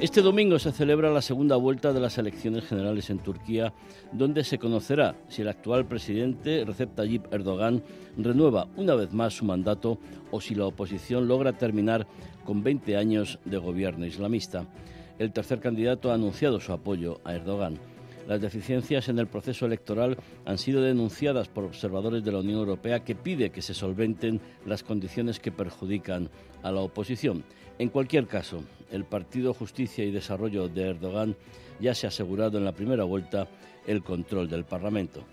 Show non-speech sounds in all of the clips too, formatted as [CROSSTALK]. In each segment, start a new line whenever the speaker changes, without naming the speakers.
Este domingo se celebra la segunda vuelta de las elecciones generales en Turquía, donde se conocerá si el actual presidente Recep Tayyip Erdogan renueva una vez más su mandato o si la oposición logra terminar con 20 años de gobierno islamista. El tercer candidato ha anunciado su apoyo a Erdogan. Las deficiencias en el proceso electoral han sido denunciadas por observadores de la Unión Europea que pide que se solventen las condiciones que perjudican a la oposición. En cualquier caso, el Partido Justicia y Desarrollo de Erdogan ya se ha asegurado en la primera vuelta el control del Parlamento.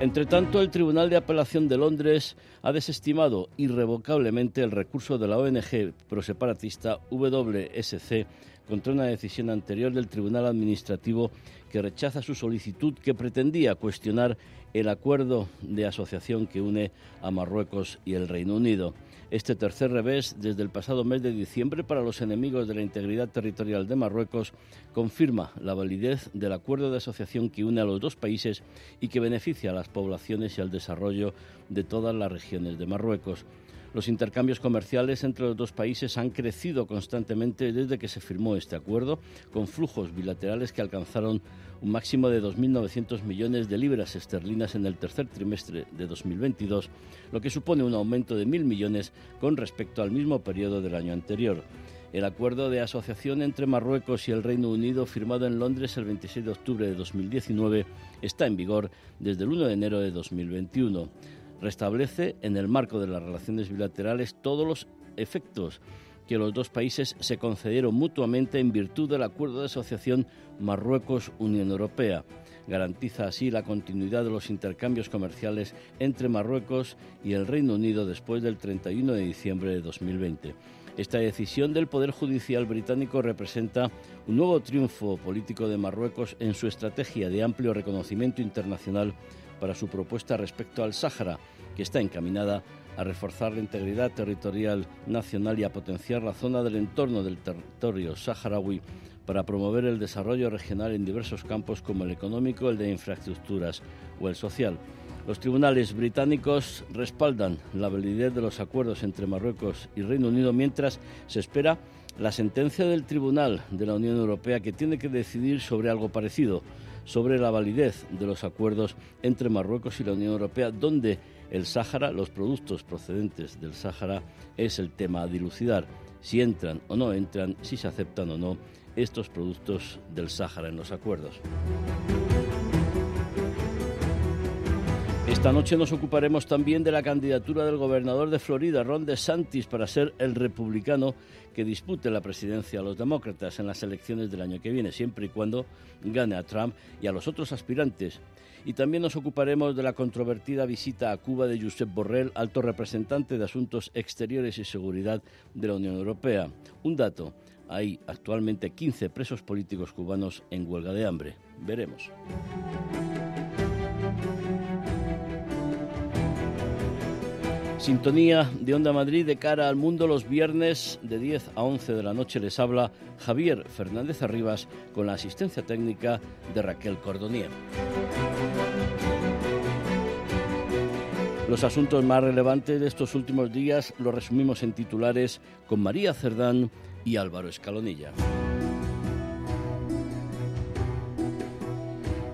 Entre tanto, el Tribunal de Apelación de Londres ha desestimado irrevocablemente el recurso de la ONG proseparatista WSC contra una decisión anterior del Tribunal Administrativo que rechaza su solicitud que pretendía cuestionar el acuerdo de asociación que une a Marruecos y el Reino Unido. Este tercer revés, desde el pasado mes de diciembre para los enemigos de la integridad territorial de Marruecos, confirma la validez del acuerdo de asociación que une a los dos países y que beneficia a las poblaciones y al desarrollo de todas las regiones de Marruecos. Los intercambios comerciales entre los dos países han crecido constantemente desde que se firmó este acuerdo, con flujos bilaterales que alcanzaron un máximo de 2.900 millones de libras esterlinas en el tercer trimestre de 2022, lo que supone un aumento de 1.000 millones con respecto al mismo periodo del año anterior. El acuerdo de asociación entre Marruecos y el Reino Unido, firmado en Londres el 26 de octubre de 2019, está en vigor desde el 1 de enero de 2021 restablece en el marco de las relaciones bilaterales todos los efectos que los dos países se concedieron mutuamente en virtud del acuerdo de asociación Marruecos-Unión Europea. Garantiza así la continuidad de los intercambios comerciales entre Marruecos y el Reino Unido después del 31 de diciembre de 2020. Esta decisión del Poder Judicial británico representa un nuevo triunfo político de Marruecos en su estrategia de amplio reconocimiento internacional para su propuesta respecto al Sáhara, que está encaminada a reforzar la integridad territorial nacional y a potenciar la zona del entorno del territorio saharaui para promover el desarrollo regional en diversos campos como el económico, el de infraestructuras o el social. Los tribunales británicos respaldan la validez de los acuerdos entre Marruecos y Reino Unido mientras se espera la sentencia del Tribunal de la Unión Europea que tiene que decidir sobre algo parecido sobre la validez de los acuerdos entre Marruecos y la Unión Europea, donde el Sáhara, los productos procedentes del Sáhara, es el tema a dilucidar, si entran o no entran, si se aceptan o no estos productos del Sáhara en los acuerdos. Esta noche nos ocuparemos también de la candidatura del gobernador de Florida, Ron DeSantis, para ser el republicano que dispute la presidencia a los demócratas en las elecciones del año que viene, siempre y cuando gane a Trump y a los otros aspirantes. Y también nos ocuparemos de la controvertida visita a Cuba de Josep Borrell, alto representante de Asuntos Exteriores y Seguridad de la Unión Europea. Un dato, hay actualmente 15 presos políticos cubanos en huelga de hambre. Veremos. Sintonía de Onda Madrid de cara al mundo los viernes de 10 a 11 de la noche les habla Javier Fernández Arribas con la asistencia técnica de Raquel Cordonier. Los asuntos más relevantes de estos últimos días los resumimos en titulares con María Cerdán y Álvaro Escalonilla.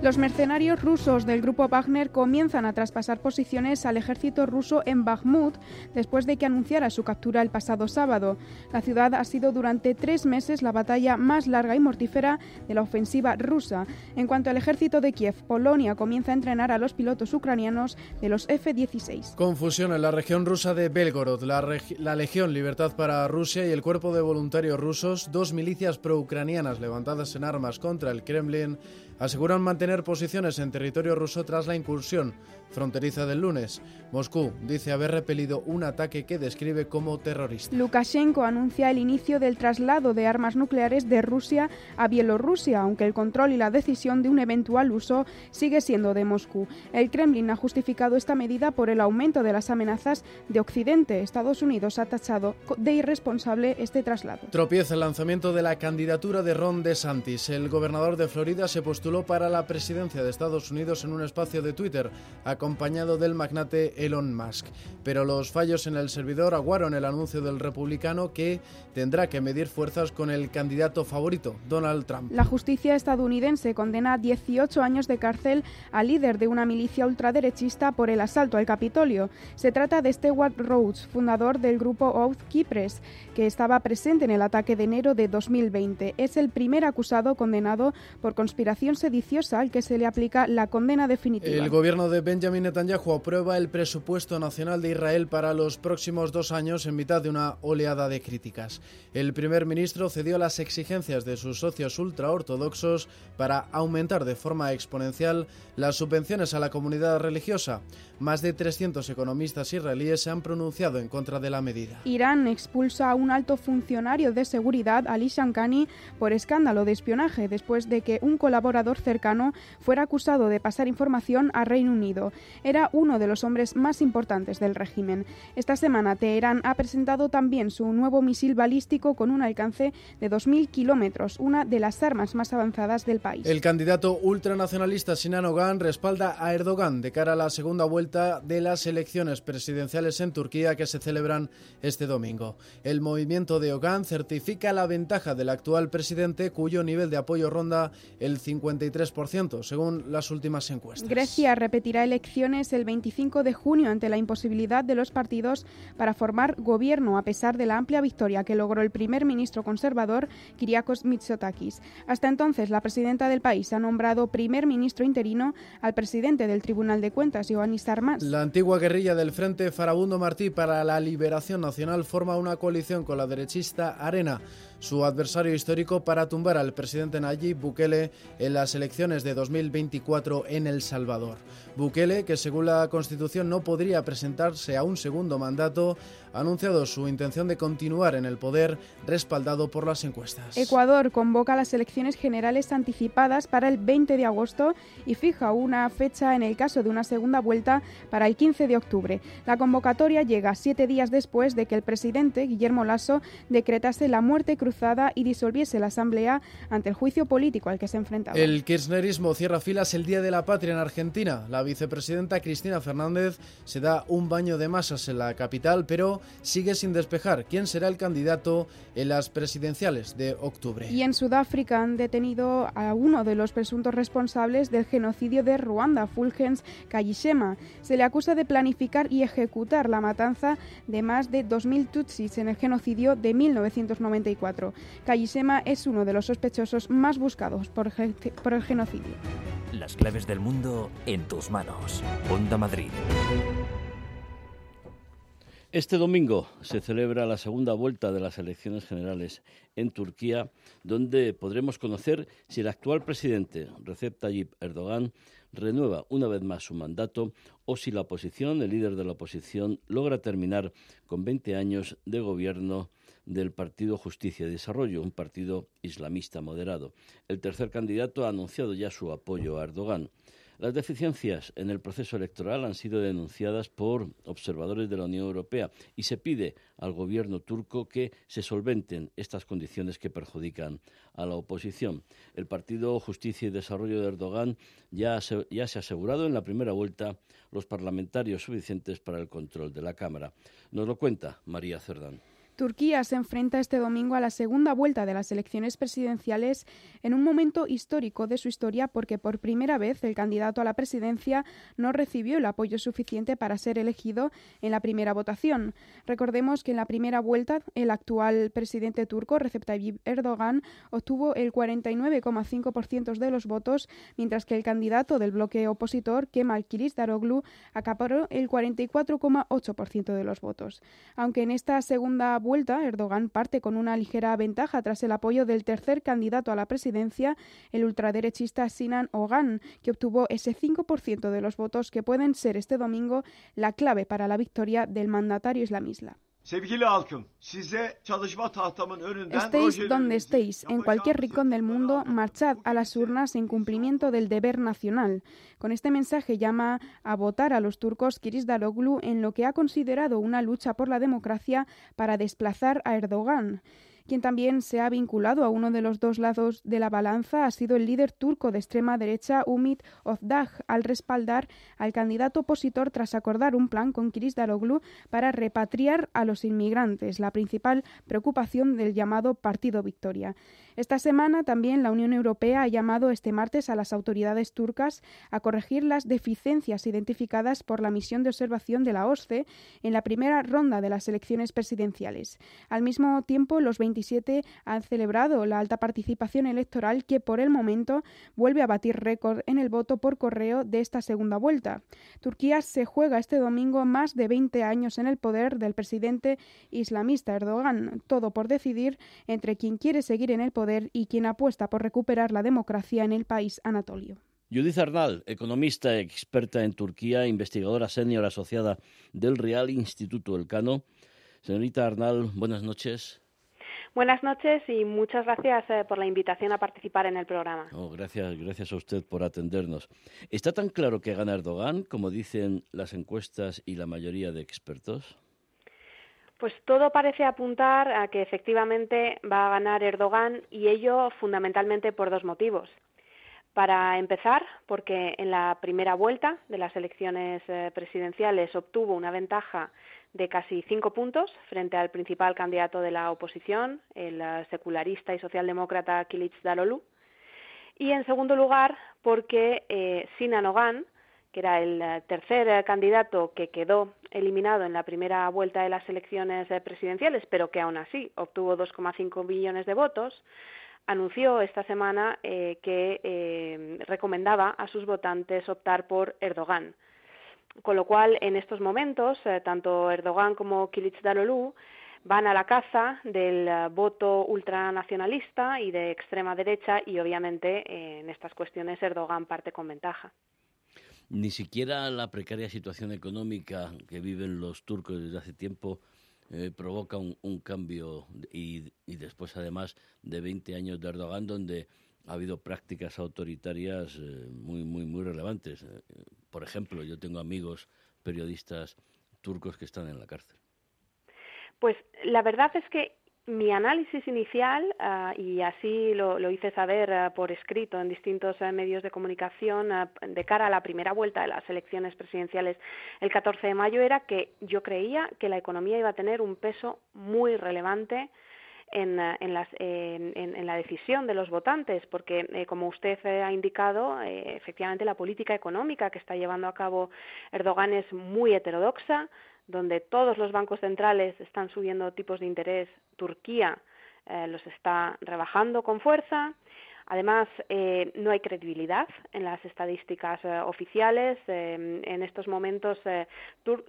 Los mercenarios rusos del grupo Wagner comienzan a traspasar posiciones al ejército ruso en Bakhmut después de que anunciara su captura el pasado sábado. La ciudad ha sido durante tres meses la batalla más larga y mortífera de la ofensiva rusa. En cuanto al ejército de Kiev, Polonia comienza a entrenar a los pilotos ucranianos de los F-16.
Confusión en la región rusa de Belgorod, la, la Legión Libertad para Rusia y el Cuerpo de Voluntarios Rusos, dos milicias pro-ucranianas levantadas en armas contra el Kremlin, aseguran mantener posiciones en territorio ruso tras la incursión fronteriza del lunes. Moscú dice haber repelido un ataque que describe como terrorista.
Lukashenko anuncia el inicio del traslado de armas nucleares de Rusia a Bielorrusia, aunque el control y la decisión de un eventual uso sigue siendo de Moscú. El Kremlin ha justificado esta medida por el aumento de las amenazas de Occidente. Estados Unidos ha tachado de irresponsable este traslado.
Tropieza el lanzamiento de la candidatura de Ron DeSantis. El gobernador de Florida se postuló para la presidencia de Estados Unidos en un espacio de Twitter acompañado del magnate Elon Musk. Pero los fallos en el servidor aguaron el anuncio del republicano que tendrá que medir fuerzas con el candidato favorito, Donald Trump.
La justicia estadounidense condena a 18 años de cárcel al líder de una milicia ultraderechista por el asalto al Capitolio. Se trata de Stewart Rhodes, fundador del grupo Oath Keepers, que estaba presente en el ataque de enero de 2020. Es el primer acusado condenado por conspiración sediciosa al que se le aplica la condena definitiva.
El gobierno de Benjamin Benjamin Netanyahu aprueba el presupuesto nacional de Israel para los próximos dos años en mitad de una oleada de críticas. El primer ministro cedió a las exigencias de sus socios ultraortodoxos para aumentar de forma exponencial las subvenciones a la comunidad religiosa. Más de 300 economistas israelíes se han pronunciado en contra de la medida.
Irán expulsa a un alto funcionario de seguridad, Ali Shankani, por escándalo de espionaje después de que un colaborador cercano fuera acusado de pasar información a Reino Unido era uno de los hombres más importantes del régimen. Esta semana Teherán ha presentado también su nuevo misil balístico con un alcance de 2.000 kilómetros, una de las armas más avanzadas del país.
El candidato ultranacionalista Sinan Ogan respalda a Erdogan de cara a la segunda vuelta de las elecciones presidenciales en Turquía que se celebran este domingo. El movimiento de Ogan certifica la ventaja del actual presidente cuyo nivel de apoyo ronda el 53%, según las últimas encuestas.
Grecia repetirá elecciones el 25 de junio ante la imposibilidad de los partidos para formar gobierno a pesar de la amplia victoria que logró el primer ministro conservador Kyriakos Mitsotakis. Hasta entonces, la presidenta del país ha nombrado primer ministro interino al presidente del Tribunal de Cuentas, Ioannis Armas.
La antigua guerrilla del Frente Farabundo Martí para la Liberación Nacional forma una coalición con la derechista Arena su adversario histórico para tumbar al presidente Nayib Bukele en las elecciones de 2024 en El Salvador. Bukele, que según la Constitución no podría presentarse a un segundo mandato, ha anunciado su intención de continuar en el poder respaldado por las encuestas.
Ecuador convoca las elecciones generales anticipadas para el 20 de agosto y fija una fecha en el caso de una segunda vuelta para el 15 de octubre. La convocatoria llega siete días después de que el presidente Guillermo Lasso decretase la muerte cruzada y disolviese la Asamblea ante el juicio político al que se enfrentaba.
El kirchnerismo cierra filas el Día de la Patria en Argentina. La vicepresidenta Cristina Fernández se da un baño de masas en la capital, pero sigue sin despejar quién será el candidato en las presidenciales de octubre.
Y en Sudáfrica han detenido a uno de los presuntos responsables del genocidio de Ruanda, Fulgens Kayishema. Se le acusa de planificar y ejecutar la matanza de más de 2.000 tutsis en el genocidio de 1994. Kayishema es uno de los sospechosos más buscados por, por el genocidio.
Las claves del mundo en tus manos. Onda Madrid.
Este domingo se celebra la segunda vuelta de las elecciones generales en Turquía, donde podremos conocer si el actual presidente Recep Tayyip Erdogan renueva una vez más su mandato o si la oposición, el líder de la oposición, logra terminar con 20 años de gobierno del Partido Justicia y Desarrollo, un partido islamista moderado. El tercer candidato ha anunciado ya su apoyo a Erdogan. Las deficiencias en el proceso electoral han sido denunciadas por observadores de la Unión Europea y se pide al gobierno turco que se solventen estas condiciones que perjudican a la oposición. El Partido Justicia y Desarrollo de Erdogan ya, se ha asegurado en la primera vuelta los parlamentarios suficientes para el control de la Cámara. Nos lo cuenta María Cerdán.
Turquía se enfrenta este domingo a la segunda vuelta de las elecciones presidenciales en un momento histórico de su historia porque por primera vez el candidato a la presidencia no recibió el apoyo suficiente para ser elegido en la primera votación. Recordemos que en la primera vuelta el actual presidente turco Recep Tayyip Erdogan obtuvo el 49,5% de los votos, mientras que el candidato del bloque opositor Kemal Kılıçdaroğlu acaparó el 44,8% de los votos. Aunque en esta segunda Erdogan parte con una ligera ventaja tras el apoyo del tercer candidato a la presidencia, el ultraderechista Sinan Ogan, que obtuvo ese 5% de los votos que pueden ser este domingo la clave para la victoria del mandatario islamista. Estéis donde estéis, en cualquier rincón del mundo, marchad a las urnas en cumplimiento del deber nacional. Con este mensaje llama a votar a los turcos Kiris Daroglu en lo que ha considerado una lucha por la democracia para desplazar a Erdogan. Quien también se ha vinculado a uno de los dos lados de la balanza ha sido el líder turco de extrema derecha Umit Ozdag, al respaldar al candidato opositor tras acordar un plan con Kiris Daroglu para repatriar a los inmigrantes, la principal preocupación del llamado Partido Victoria. Esta semana también la Unión Europea ha llamado este martes a las autoridades turcas a corregir las deficiencias identificadas por la misión de observación de la OSCE en la primera ronda de las elecciones presidenciales. Al mismo tiempo, los 27 han celebrado la alta participación electoral que por el momento vuelve a batir récord en el voto por correo de esta segunda vuelta. Turquía se juega este domingo más de 20 años en el poder del presidente islamista Erdogan, todo por decidir entre quien quiere seguir en el poder y quien apuesta por recuperar la democracia en el país anatolio.
Judith Arnal, economista experta en Turquía, investigadora senior asociada del Real Instituto Elcano. Señorita Arnal, buenas noches.
Buenas noches y muchas gracias eh, por la invitación a participar en el programa.
Oh, gracias, gracias a usted por atendernos. ¿Está tan claro que gana Erdogan, como dicen las encuestas y la mayoría de expertos?
Pues todo parece apuntar a que efectivamente va a ganar Erdogan y ello fundamentalmente por dos motivos. Para empezar, porque en la primera vuelta de las elecciones eh, presidenciales obtuvo una ventaja de casi cinco puntos frente al principal candidato de la oposición, el eh, secularista y socialdemócrata Kilic Darolu. Y en segundo lugar, porque eh, que era el eh, tercer eh, candidato que quedó eliminado en la primera vuelta de las elecciones eh, presidenciales, pero que aún así obtuvo 2,5 millones de votos, anunció esta semana que recomendaba a sus votantes optar por Erdogan. Con lo cual, en estos momentos, tanto Erdogan como Kilic Daroglu van a la caza del voto ultranacionalista y de extrema derecha y, obviamente, en estas cuestiones Erdogan parte con ventaja.
Ni siquiera la precaria situación económica que viven los turcos desde hace tiempo eh, provoca un, cambio y, después además de 20 años de Erdogan donde ha habido prácticas autoritarias eh, muy muy muy relevantes. Eh, por ejemplo, yo tengo amigos periodistas turcos que están en la cárcel.
Pues la verdad es que mi análisis inicial, ah, y así lo, hice saber ah, por escrito en distintos eh, medios de comunicación ah, de cara a la primera vuelta de las elecciones presidenciales el 14 de mayo, era que yo creía que la economía iba a tener un peso muy relevante en, la decisión de los votantes, porque, eh, como usted eh, ha indicado, efectivamente la política económica que está llevando a cabo Erdogan es muy heterodoxa, donde todos los bancos centrales están subiendo tipos de interés, Turquía eh, los está rebajando con fuerza Además, eh, no hay credibilidad en las estadísticas eh, oficiales. Eh, en estos momentos,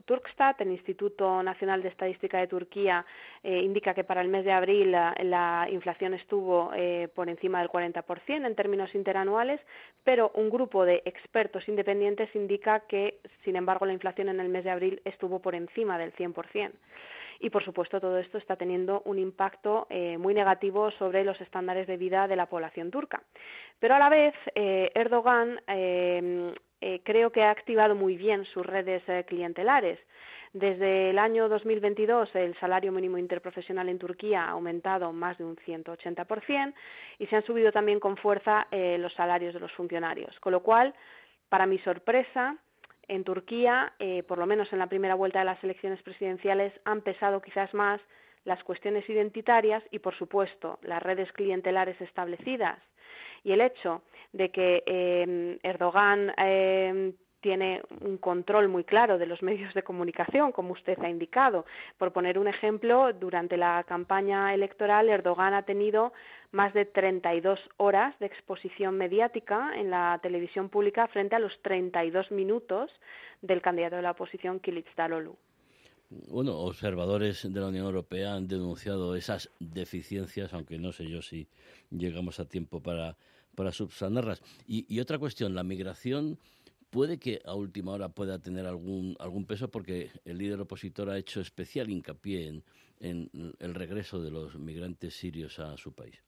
Turkstat, el Instituto Nacional de Estadística de Turquía, indica que para el mes de abril la, inflación estuvo por encima del 40% en términos interanuales, pero un grupo de expertos independientes indica que, sin embargo, la inflación en el mes de abril estuvo por encima del 100% y por supuesto todo esto está teniendo un impacto eh, muy negativo sobre los estándares de vida de la población turca. Pero a la vez, eh, Erdogan eh, creo que ha activado muy bien sus redes clientelares. Desde el año 2022 el salario mínimo interprofesional en Turquía ha aumentado más de un 180% y se han subido también con fuerza los salarios de los funcionarios. Con lo cual, para mi sorpresa, en Turquía, eh, por lo menos en la primera vuelta de las elecciones presidenciales, han pesado quizás más las cuestiones identitarias y, por supuesto, las redes clientelares establecidas. Y el hecho de que eh, Erdogan eh, tiene un control muy claro de los medios de comunicación, como usted ha indicado. Por poner un ejemplo, durante la campaña electoral, Erdogan ha tenido más de 32 horas de exposición mediática en la televisión pública frente a los 32 minutos del candidato de la oposición, Kilic Daroglu.
bueno, observadores de la Unión Europea han denunciado esas deficiencias, aunque no sé yo si llegamos a tiempo para subsanarlas. Y, otra cuestión, la migración puede que a última hora pueda tener algún, algún peso porque el líder opositor ha hecho especial hincapié en, en el regreso de los migrantes sirios a su país.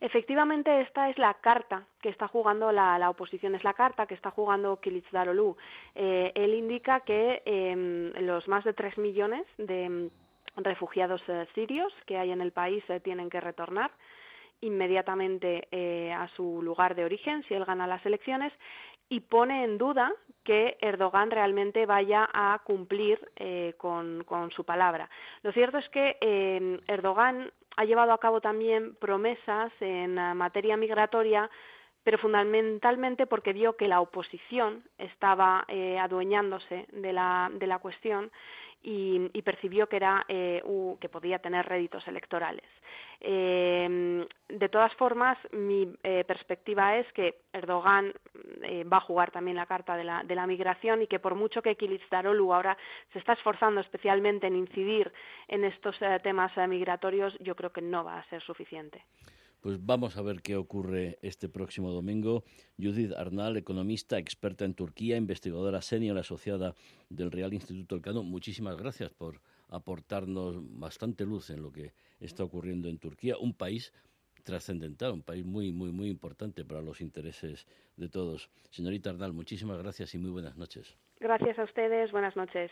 Efectivamente, esta es la carta que está jugando la, oposición, es la carta que está jugando Kilicdaroglu. Eh, él indica que em, los más de tres millones de em, refugiados eh, sirios que hay en el país eh, tienen que retornar inmediatamente a su lugar de origen si él gana las elecciones y pone en duda que Erdogan realmente vaya a cumplir con, con, su palabra. Lo cierto es que em, Erdogan ha llevado a cabo también promesas en materia migratoria, pero fundamentalmente porque vio que la oposición estaba eh, adueñándose de la, de la cuestión y, percibió que era eh, que podía tener réditos electorales. Eh, de todas formas, mi eh, perspectiva es que Erdogan va a jugar también la carta de la, de la migración y que por mucho que Kilicdaroglu ahora se está esforzando especialmente en incidir en estos temas migratorios, yo creo que no va a ser suficiente.
Pues vamos a ver qué ocurre este próximo domingo. Judith Arnal, economista, experta en Turquía, investigadora senior asociada del Real Instituto Elcano, muchísimas gracias por aportarnos bastante luz en lo que está ocurriendo en Turquía, un país trascendental, un país muy, muy, muy importante para los intereses de todos. Señorita Arnal, muchísimas gracias y muy buenas noches.
Gracias a ustedes, buenas noches.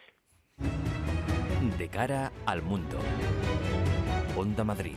De cara al mundo. Onda Madrid.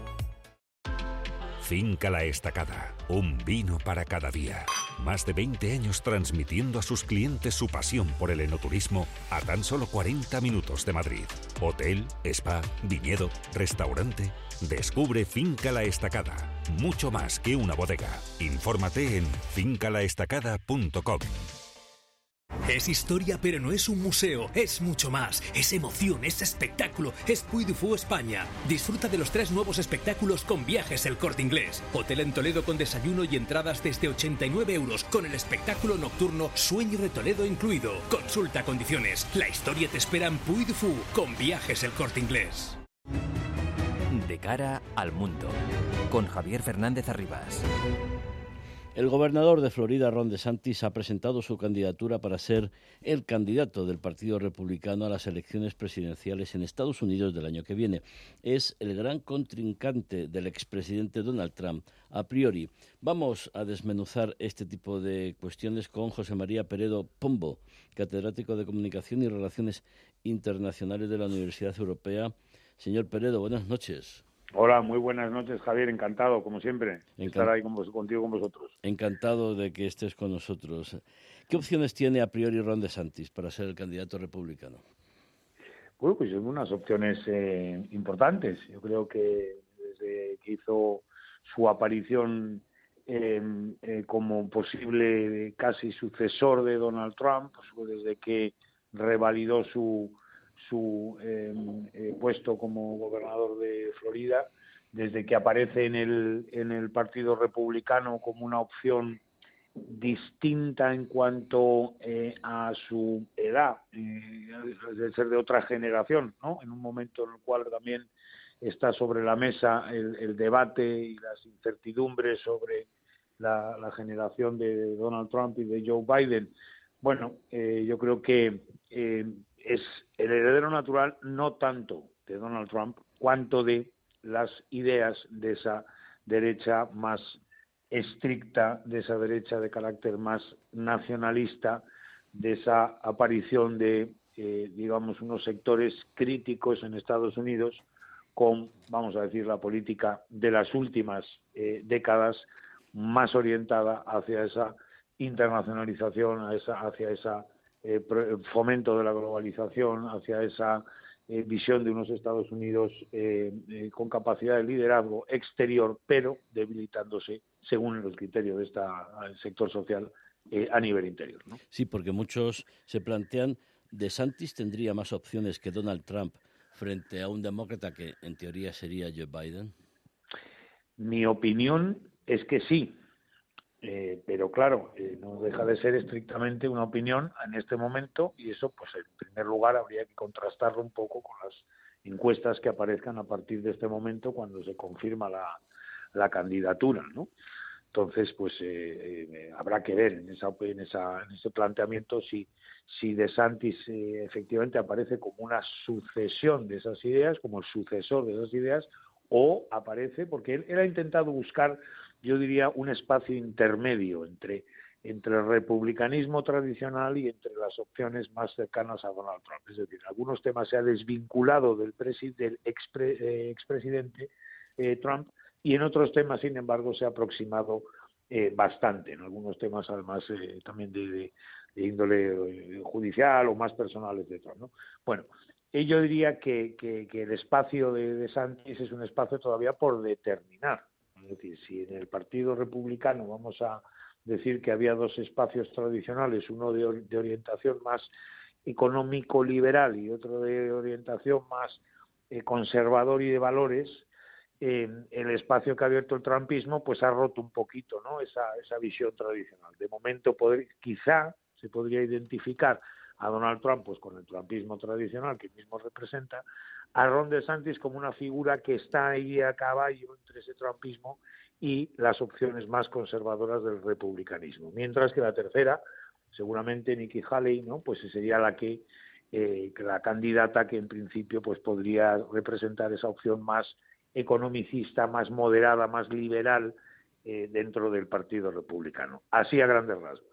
Finca La Estacada, un vino para cada día. Más de 20 años transmitiendo a sus clientes su pasión por el enoturismo a tan solo 40 minutos de Madrid. Hotel, spa, viñedo, restaurante. Descubre Finca La Estacada, mucho más que una bodega. Infórmate en fincalaestacada.com.
Es historia, pero no es un museo, es mucho más. Es emoción, es espectáculo, es Puy España. Disfruta de los tres nuevos espectáculos con viajes El Corte Inglés. Hotel en Toledo con desayuno y entradas desde 89 euros, con el espectáculo nocturno Sueño de Toledo incluido. Consulta condiciones. La historia te espera en Puy con viajes El Corte Inglés.
De cara al mundo, con Javier Fernández Arribas.
El gobernador de Florida, Ron DeSantis, ha presentado su candidatura para ser el candidato del Partido Republicano a las elecciones presidenciales en Estados Unidos del año que viene. Es el gran contrincante del expresidente Donald Trump. A priori, vamos a desmenuzar este tipo de cuestiones con José María Peredo Pombo, catedrático de Comunicación y Relaciones Internacionales de la Universidad Europea. Señor Peredo, buenas noches.
Hola, muy buenas noches, Javier. Encantado, como siempre, estar ahí contigo con vosotros.
Encantado de que estés con nosotros. ¿Qué opciones tiene a priori Ron DeSantis para ser el candidato republicano?
Bueno, pues unas opciones eh, importantes. Yo creo que desde que hizo su aparición em, eh, como posible casi sucesor de Donald Trump, pues desde que revalidó su su em, eh, puesto como gobernador de Florida, desde que aparece en el, en el Partido Republicano como una opción distinta en cuanto eh, a su edad, eh, de ser de otra generación, ¿no? En un momento en el cual también está sobre la mesa el, debate y las incertidumbres sobre la, la, generación de Donald Trump y de Joe Biden. Bueno, yo creo que es el heredero natural no tanto de Donald Trump cuanto de las ideas de esa derecha más estricta, de esa derecha de carácter más nacionalista, de esa aparición de, eh, digamos, unos sectores críticos en Estados Unidos con, vamos a decir, la política de las últimas eh, décadas más orientada hacia esa internacionalización, hacia esa eh, fomento de la globalización, hacia esa eh, visión de unos Estados Unidos eh, eh, con capacidad de liderazgo exterior, pero debilitándose, según los criterios de este sector social, a nivel interior. ¿no?
Sí, porque muchos se plantean, ¿de Santis tendría más opciones que Donald Trump frente a un demócrata que en teoría sería Joe Biden?
Mi opinión es que sí, eh, pero claro, eh, no deja de ser estrictamente una opinión en este momento y eso, pues en primer lugar, habría que contrastarlo un poco con las encuestas que aparezcan a partir de este momento cuando se confirma la, la candidatura, ¿no? Entonces, pues eh, habrá que ver en, esa, en, ese planteamiento si, si De Santis efectivamente aparece como una sucesión de esas ideas, como el sucesor de esas ideas, o aparece, porque él ha intentado buscar yo diría, un espacio intermedio entre, entre el republicanismo tradicional y entre las opciones más cercanas a Donald Trump. Es decir, en algunos temas se ha desvinculado del, del eh, expresidente eh, Trump y en otros temas, sin embargo, se ha aproximado eh, bastante. En algunos temas, además, también de, índole judicial o más personales de Trump. ¿no? Bueno, yo diría que, el espacio de, de Sánchez es un espacio todavía por determinar es decir, si en el Partido Republicano vamos a decir que había dos espacios tradicionales, uno de, orientación más económico-liberal y otro de orientación más eh, conservador y de valores, el espacio que ha abierto el trumpismo pues ha roto un poquito ¿no? esa, esa visión tradicional. De momento poder, quizá se podría identificar a Donald Trump pues con el trumpismo tradicional que mismo representa, a Ron DeSantis como una figura que está ahí a caballo entre ese trumpismo y las opciones más conservadoras del republicanismo. Mientras que la tercera, seguramente Nikki Haley, ¿no? pues sería la que, eh, la candidata que en principio pues podría representar esa opción más economicista, más moderada, más liberal eh, dentro del Partido Republicano. Así a grandes rasgos.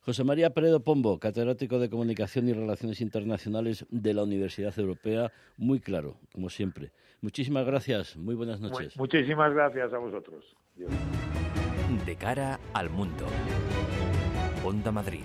José María Peredo Pombo, catedrático de Comunicación y Relaciones Internacionales de la Universidad Europea, muy claro, como siempre. Muchísimas gracias, muy buenas noches.
muchísimas gracias a vosotros.
De cara al mundo. Onda Madrid.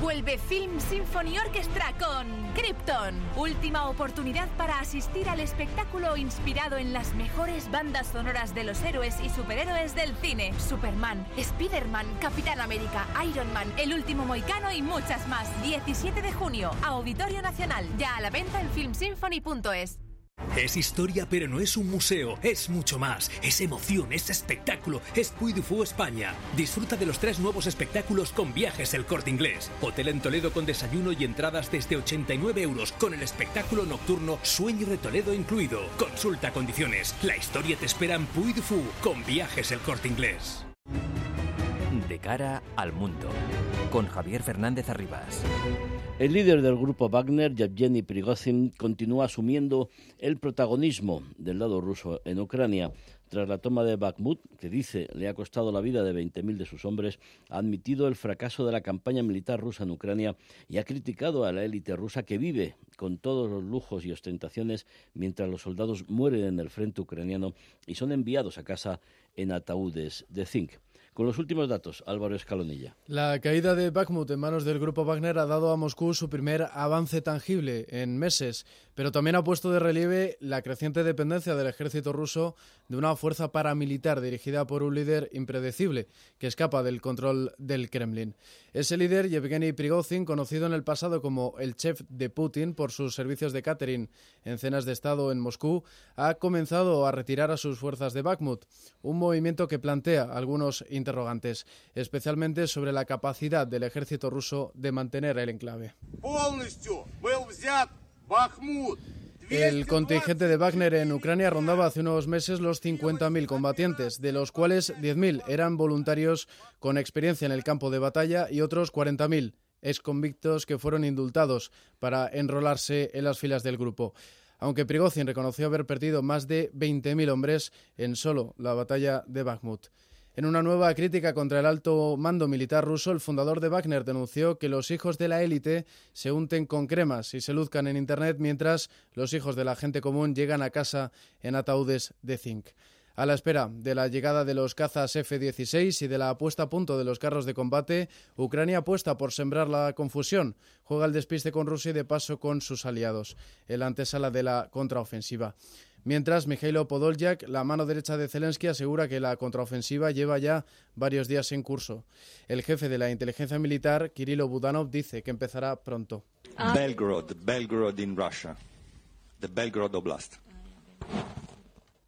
Vuelve Film Symphony Orchestra con Krypton. Última oportunidad para asistir al espectáculo inspirado en las mejores bandas sonoras de los héroes y superhéroes del cine. Superman, Spider-Man, Capitán América, Iron Man, El Último Moicano y muchas más. 17 de junio, Auditorio Nacional. Ya a la venta en filmsymphony.es.
Es historia, pero no es un museo, es mucho más. Es emoción, es espectáculo, es Puy du España. Disfruta de los tres nuevos espectáculos con viajes el corte inglés. Hotel en Toledo con desayuno y entradas desde 89 euros, con el espectáculo nocturno Sueño de Toledo incluido. Consulta condiciones. La historia te espera en Puy du con viajes el corte inglés.
De cara al mundo, con Javier Fernández Arribas.
El líder del grupo Wagner, Yevgeny Prigozhin, continúa asumiendo el protagonismo del lado ruso en Ucrania. Tras la toma de Bakhmut, que dice le ha costado la vida de 20.000 de sus hombres, ha admitido el fracaso de la campaña militar rusa en Ucrania y ha criticado a la élite rusa que vive con todos los lujos y ostentaciones mientras los soldados mueren en el frente ucraniano y son enviados a casa en ataúdes de zinc. Con los últimos datos, Álvaro Escalonilla.
La caída de Bakhmut en manos del grupo Wagner ha dado a Moscú su primer avance tangible en meses, pero también ha puesto de relieve la creciente dependencia del ejército ruso de una fuerza paramilitar dirigida por un líder impredecible que escapa del control del Kremlin. Ese líder, Yevgeny Prigozhin, conocido en el pasado como el chef de Putin por sus servicios de catering en cenas de Estado en Moscú, ha comenzado a retirar a sus fuerzas de Bakhmut, un movimiento que plantea algunos interrogantes, especialmente sobre la capacidad del ejército ruso de mantener el enclave. El contingente de Wagner en Ucrania rondaba hace unos meses los 50.000 combatientes, de los cuales 10.000 eran voluntarios con experiencia en el campo de batalla y otros 40.000 exconvictos que fueron indultados para enrolarse en las filas del grupo. aunque Prigozhin reconoció haber perdido más de 20.000 hombres en solo la batalla de Bakhmut. En una nueva crítica contra el alto mando militar ruso, el fundador de Wagner denunció que los hijos de la élite se unten con cremas y se luzcan en Internet mientras los hijos de la gente común llegan a casa en ataúdes de zinc. A la espera de la llegada de los cazas F-16 y de la puesta a punto de los carros de combate, Ucrania apuesta por sembrar la confusión, juega el despiste con Rusia y de paso con sus aliados, en la antesala de la contraofensiva. Mientras, Mikhailo Podoljak, la mano derecha de Zelensky, asegura que la contraofensiva lleva ya varios días en curso. El jefe de la inteligencia militar, Kirilo Budanov, dice que empezará pronto.
Belgorod, Belgorod in Russia, the Belgorod Oblast.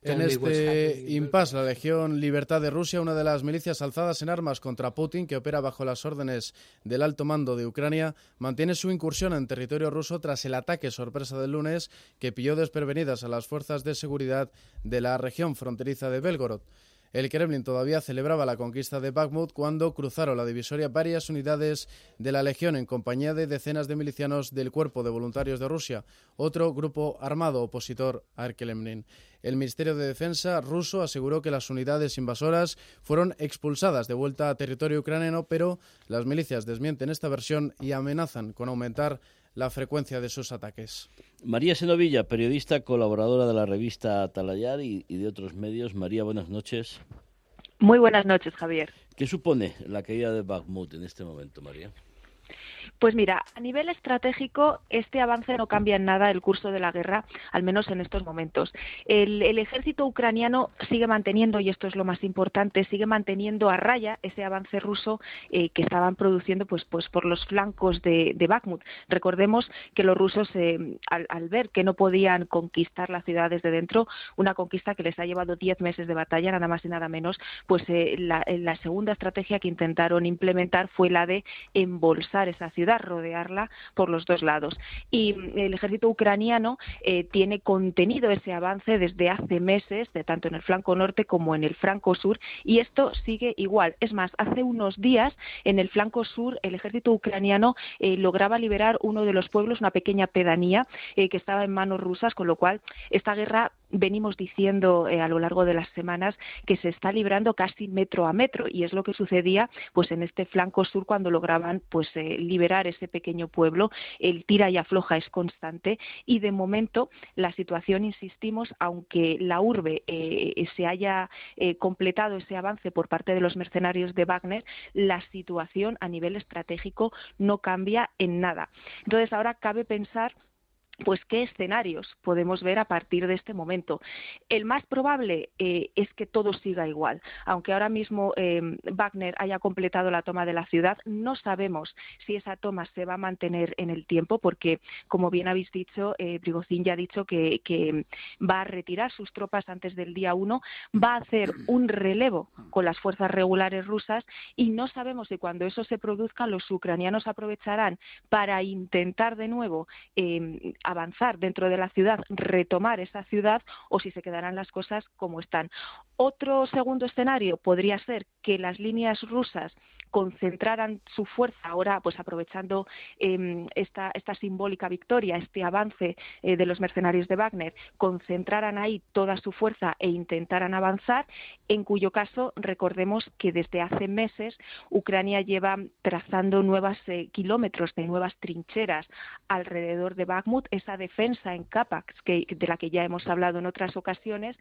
En este impasse, la Legión Libertad de Rusia, una de las milicias alzadas en armas contra Putin, que opera bajo las órdenes del alto mando de Ucrania, mantiene su incursión en territorio ruso tras el ataque sorpresa del lunes que pilló desprevenidas a las fuerzas de seguridad de la región fronteriza de Belgorod. El Kremlin todavía celebraba la conquista de Bakhmut cuando cruzaron la divisoria varias unidades de la Legión en compañía de decenas de milicianos del Cuerpo de Voluntarios de Rusia, otro grupo armado opositor al Kremlin. El Ministerio de Defensa ruso aseguró que las unidades invasoras fueron expulsadas de vuelta a territorio ucraniano, pero las milicias desmienten esta versión y amenazan con aumentar la frecuencia de sus ataques.
María Senovilla, periodista colaboradora de la revista Atalayar y, y de otros medios. María, buenas noches.
Muy buenas noches, Javier.
¿Qué supone la caída de Bakhmut en este momento, María?
Pues mira, a nivel estratégico, este avance no cambia en nada el curso de la guerra, al menos en estos momentos. El, ejército ucraniano sigue manteniendo, y esto es lo más importante, sigue manteniendo a raya ese avance ruso eh, que estaban produciendo pues, pues por los flancos de, de Bakhmut. Recordemos que los rusos, eh, al, ver que no podían conquistar la ciudad desde dentro, una conquista que les ha llevado diez meses de batalla, nada más y nada menos, pues eh, la segunda estrategia que intentaron implementar fue la de embolsar esa ciudad rodearla por los dos lados. Y el ejército ucraniano eh, tiene contenido ese avance desde hace meses, de tanto en el flanco norte como en el flanco sur, y esto sigue igual. Es más, hace unos días en el flanco sur el ejército ucraniano eh, lograba liberar uno de los pueblos, una pequeña pedanía eh, que estaba en manos rusas, con lo cual esta guerra venimos diciendo a lo largo de las semanas que se está librando casi metro a metro y es lo que sucedía pues en este flanco sur cuando lograban pues liberar ese pequeño pueblo. El tira y afloja es constante y de momento la situación, insistimos, aunque la urbe eh, se haya eh, completado ese avance por parte de los mercenarios de Wagner, la situación a nivel estratégico no cambia en nada. Entonces ahora cabe pensar pues qué escenarios podemos ver a partir de este momento. El más probable eh, es que todo siga igual. Aunque ahora mismo eh, Wagner haya completado la toma de la ciudad, no sabemos si esa toma se va a mantener en el tiempo, porque, como bien habéis dicho, eh, ya ha dicho que, va a retirar sus tropas antes del día 1, va a hacer un relevo con las fuerzas regulares rusas y no sabemos si cuando eso se produzca los ucranianos aprovecharán para intentar de nuevo eh, avanzar dentro de la ciudad, retomar esa ciudad o si se quedarán las cosas como están. Otro segundo escenario podría ser que las líneas rusas concentraran su fuerza ahora, pues aprovechando em, esta, esta, simbólica victoria, este avance eh, de los mercenarios de Wagner, concentraran ahí toda su fuerza e intentaran avanzar, en cuyo caso recordemos que desde hace meses Ucrania lleva trazando nuevos eh, kilómetros de nuevas trincheras alrededor de Bakhmut, esa defensa en Capax que, de la que ya hemos hablado en otras ocasiones,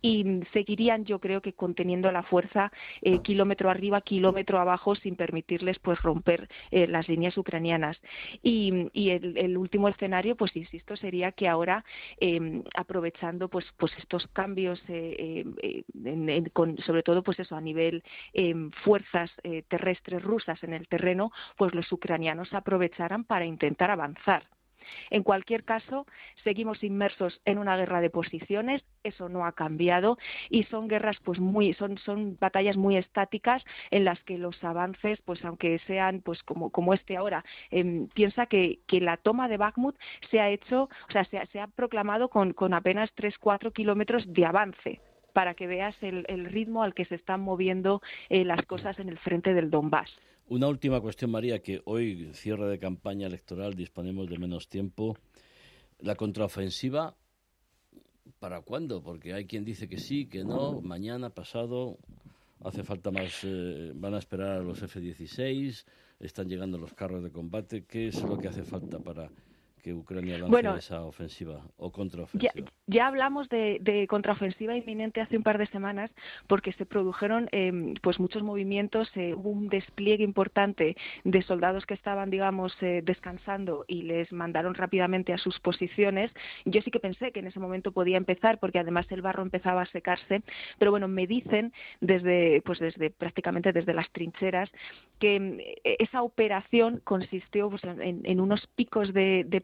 y seguirían yo creo que conteniendo la fuerza eh, kilómetro arriba, kilómetro abajo sin permitirles pues romper eh, las líneas ucranianas. Y, el, último escenario, pues insisto, sería que ahora em, aprovechando pues pues estos cambios eh, eh, sobre todo pues eso a nivel em, fuerzas terrestres rusas en el terreno, pues los ucranianos aprovecharan para intentar avanzar. En cualquier caso, seguimos inmersos en una guerra de posiciones, eso no ha cambiado y son guerras pues muy son son batallas muy estáticas en las que los avances pues aunque sean pues como como este ahora em, piensa que, la toma de Bakhmut se ha hecho o sea se, ha proclamado con, con apenas 3-4 kilómetros de avance para que veas el, el, ritmo al que se están moviendo eh, las cosas en el frente del Donbass.
Una última cuestión, María, que hoy, cierre de campaña electoral, disponemos de menos tiempo. La contraofensiva ¿para cuándo? Porque hay quien dice que sí, que no, mañana, pasado, hace falta más, eh, van a esperar a los F-16, están llegando los carros de combate, ¿qué es lo que hace falta para que Ucrania lance esa ofensiva o contraofensiva?
Ya, hablamos de, contraofensiva inminente hace un par de semanas porque se produjeron em, pues muchos movimientos, eh, hubo un despliegue importante de soldados que estaban, digamos, eh, descansando y les mandaron rápidamente a sus posiciones. Yo sí que pensé que en ese momento podía empezar porque además el barro empezaba a secarse, pero bueno, me dicen desde, pues desde prácticamente desde las trincheras que em, esa operación consistió pues, en, unos picos de, de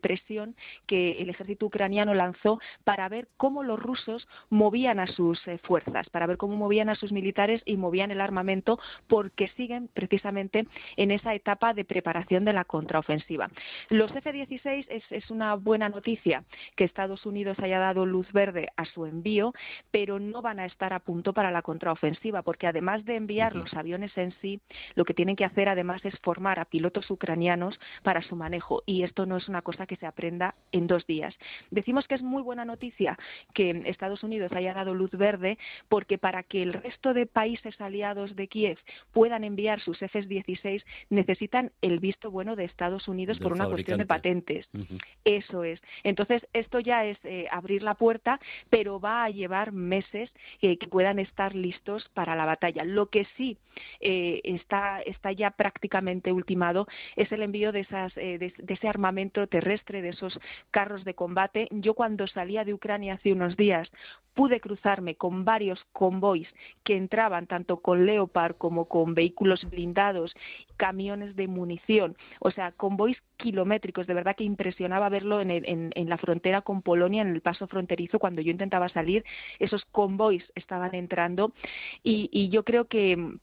que el ejército ucraniano lanzó para ver cómo los rusos movían a sus eh, fuerzas, para ver cómo movían a sus militares y movían el armamento, porque siguen precisamente en esa etapa de preparación de la contraofensiva. Los F-16 es, una buena noticia que Estados Unidos haya dado luz verde a su envío, pero no van a estar a punto para la contraofensiva, porque además de enviar los aviones en sí, lo que tienen que hacer además es formar a pilotos ucranianos para su manejo. Y esto no es una cosa que se aprenda en dos días. Decimos que es muy buena noticia que Estados Unidos haya dado luz verde porque para que el resto de países aliados de Kiev puedan enviar sus F-16 necesitan el visto bueno de Estados Unidos por una cuestión de patentes. Eso es. Entonces, esto ya es eh, abrir la puerta, pero va a llevar meses eh, que puedan estar listos para la batalla. Lo que sí eh, está, está ya prácticamente ultimado es el envío de, esas, de ese armamento terrestre de esos carros de combate. Yo cuando salía de Ucrania hace unos días pude cruzarme con varios convoys que entraban tanto con Leopard como con vehículos blindados, camiones de munición, o sea, convoys kilométricos. De verdad que impresionaba verlo en, la frontera con Polonia, en el paso fronterizo, cuando yo intentaba salir, esos convoys estaban entrando y yo creo que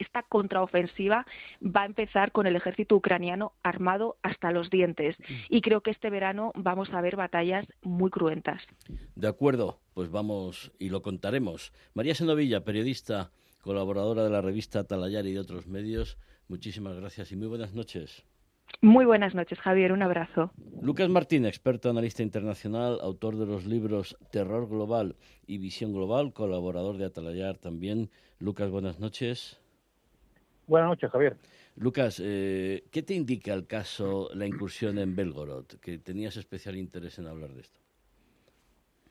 esta contraofensiva va a empezar con el ejército ucraniano armado hasta los dientes. Mm. Y creo que este verano vamos a ver batallas muy cruentas.
De acuerdo, pues vamos y lo contaremos. María Senovilla, periodista, colaboradora de la revista Talayar y de otros medios, muchísimas gracias y muy buenas noches.
Muy buenas noches, Javier. Un abrazo.
Lucas Martín, experto analista internacional, autor de los libros Terror Global y Visión Global, colaborador de Atalayar también. Lucas, buenas noches.
Buenas noches, Javier.
Lucas, eh, ¿qué te indica el caso, la incursión en Belgorod? Que tenías especial interés en hablar de esto.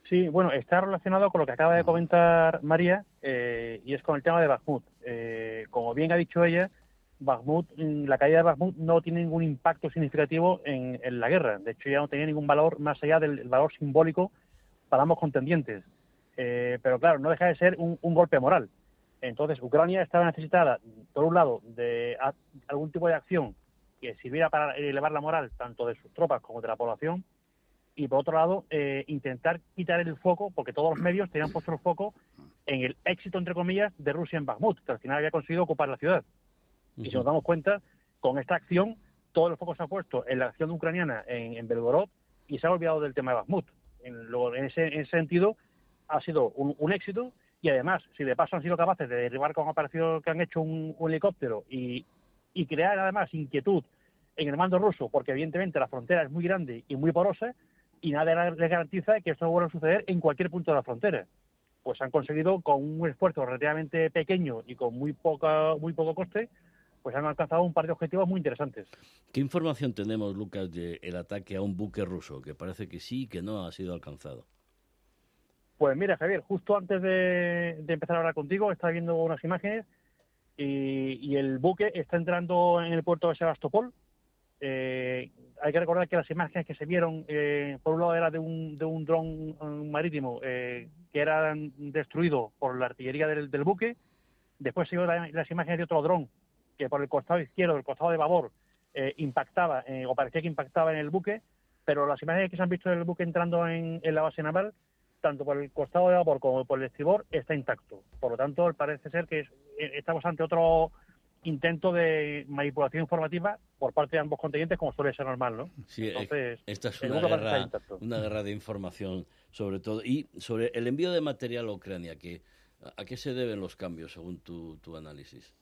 Sí, bueno, está relacionado con lo que acaba de comentar María eh, y es con el tema de Bakhmut. Eh, como bien ha dicho ella, Bakhmut, mm, la caída de Bakhmut no tiene ningún impacto significativo en, la guerra. De hecho, ya no tenía ningún valor más allá del valor simbólico para ambos contendientes. pero claro, no deja de ser un golpe moral. Entonces, Ucrania estaba necesitada, por un lado, de algún tipo de acción que sirviera para elevar la moral tanto de sus tropas como de la población, y por otro lado, eh, intentar quitar el foco, porque todos los medios tenían puesto el foco en el éxito, entre comillas, de Rusia en Bakhmut, que al final había conseguido ocupar la ciudad. Y si nos damos cuenta, con esta acción, todo el foco se ha puesto en la acción ucraniana en, Belgorod y se ha olvidado del tema de Bakhmut. En, en, ese, sentido, ha sido un éxito y además, si de paso han sido capaces de derribar con operación que han hecho un, helicóptero y, crear además inquietud en el mando ruso, porque evidentemente la frontera es muy grande y muy porosa, y nada les garantiza que esto vuelva a suceder en cualquier punto de la frontera. Pues han conseguido, con un esfuerzo relativamente pequeño y con muy, poca, muy poco coste, pues han alcanzado un par de objetivos muy interesantes.
¿Qué información tenemos, Lucas, del ataque a un buque ruso, que parece que sí que no ha sido alcanzado?
Pues mira, Javier, justo antes de, empezar a hablar contigo, estaba viendo unas imágenes y, el buque está entrando en el puerto de Sebastopol. Eh, hay que recordar que las imágenes que se vieron, eh, por un lado era de un, de un dron marítimo eh, que era destruido por la artillería del, buque. Después se vieron las imágenes de otro dron que por el costado izquierdo, el costado de babor, impactaba o parecía que impactaba en el buque. Pero las imágenes que se han visto del buque entrando en la base naval tanto por el costado de vapor como por el estribor, está intacto. Por lo tanto, parece ser que eh, estamos ante otro intento de manipulación informativa por parte de ambos continentes, como suele ser normal, ¿no?
Sí, esta es una guerra, una guerra de información, sobre todo, y sobre el envío de material a Ucrania, que, ¿a qué se deben los cambios, según tu, tu análisis?